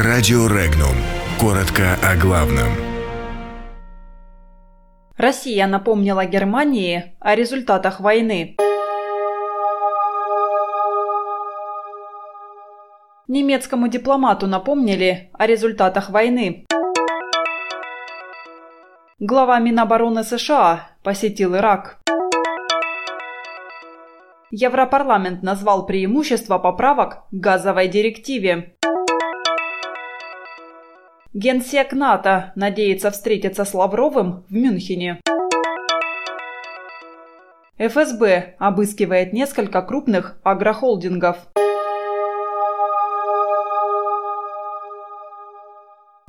Радио Регнум. Коротко о главном. Россия напомнила Германии о результатах войны. Немецкому дипломату напомнили о результатах войны. Глава Минобороны США посетил Ирак. Европарламент назвал преимущество поправок к газовой директиве. Генсек НАТО надеется встретиться с Лавровым в Мюнхене. ФСБ обыскивает несколько крупных агрохолдингов.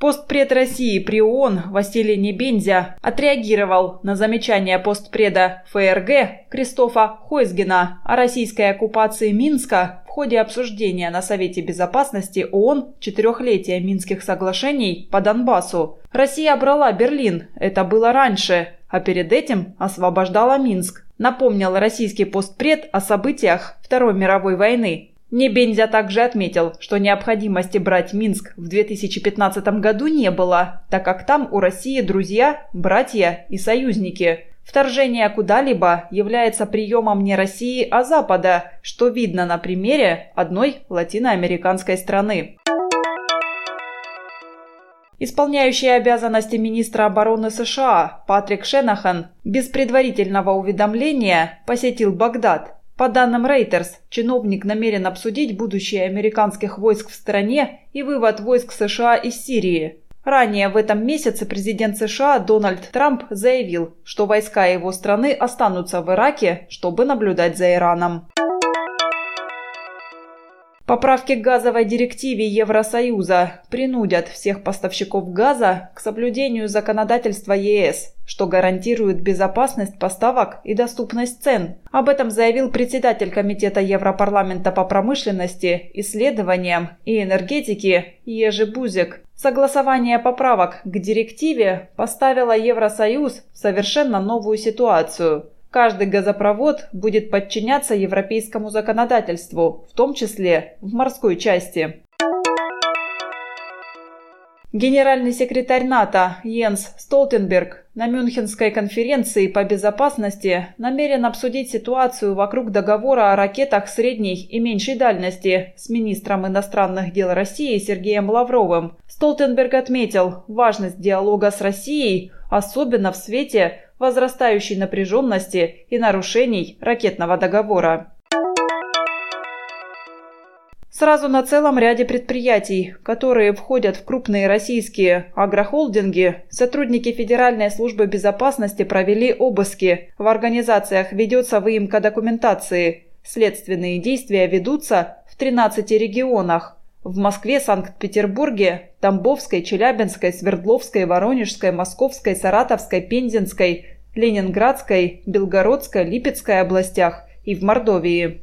Постпред России при ООН Василий Небензя отреагировал на замечание постпреда ФРГ Кристофа Хойсгена о российской оккупации Минска ходе обсуждения на Совете Безопасности ООН четырехлетия Минских соглашений по Донбассу. Россия брала Берлин, это было раньше, а перед этим освобождала Минск. Напомнил российский постпред о событиях Второй мировой войны. Небензя также отметил, что необходимости брать Минск в 2015 году не было, так как там у России друзья, братья и союзники. Вторжение куда-либо является приемом не России, а Запада, что видно на примере одной латиноамериканской страны. Исполняющий обязанности министра обороны США Патрик Шенахан без предварительного уведомления посетил Багдад – по данным Reuters, чиновник намерен обсудить будущее американских войск в стране и вывод войск США из Сирии. Ранее в этом месяце президент США Дональд Трамп заявил, что войска его страны останутся в Ираке, чтобы наблюдать за Ираном. Поправки к газовой директиве Евросоюза принудят всех поставщиков газа к соблюдению законодательства ЕС, что гарантирует безопасность поставок и доступность цен. Об этом заявил председатель Комитета Европарламента по промышленности, исследованиям и энергетике Ежи Бузик. Согласование поправок к директиве поставило Евросоюз в совершенно новую ситуацию – Каждый газопровод будет подчиняться европейскому законодательству, в том числе в морской части. Генеральный секретарь НАТО Йенс Столтенберг на Мюнхенской конференции по безопасности намерен обсудить ситуацию вокруг договора о ракетах средней и меньшей дальности с министром иностранных дел России Сергеем Лавровым. Столтенберг отметил важность диалога с Россией, особенно в свете возрастающей напряженности и нарушений ракетного договора. Сразу на целом ряде предприятий, которые входят в крупные российские агрохолдинги, сотрудники Федеральной службы безопасности провели обыски. В организациях ведется выемка документации. Следственные действия ведутся в 13 регионах. В Москве, Санкт-Петербурге, Тамбовской, Челябинской, Свердловской, Воронежской, Московской, Саратовской, Пензенской, Ленинградской, Белгородской, Липецкой областях и в Мордовии.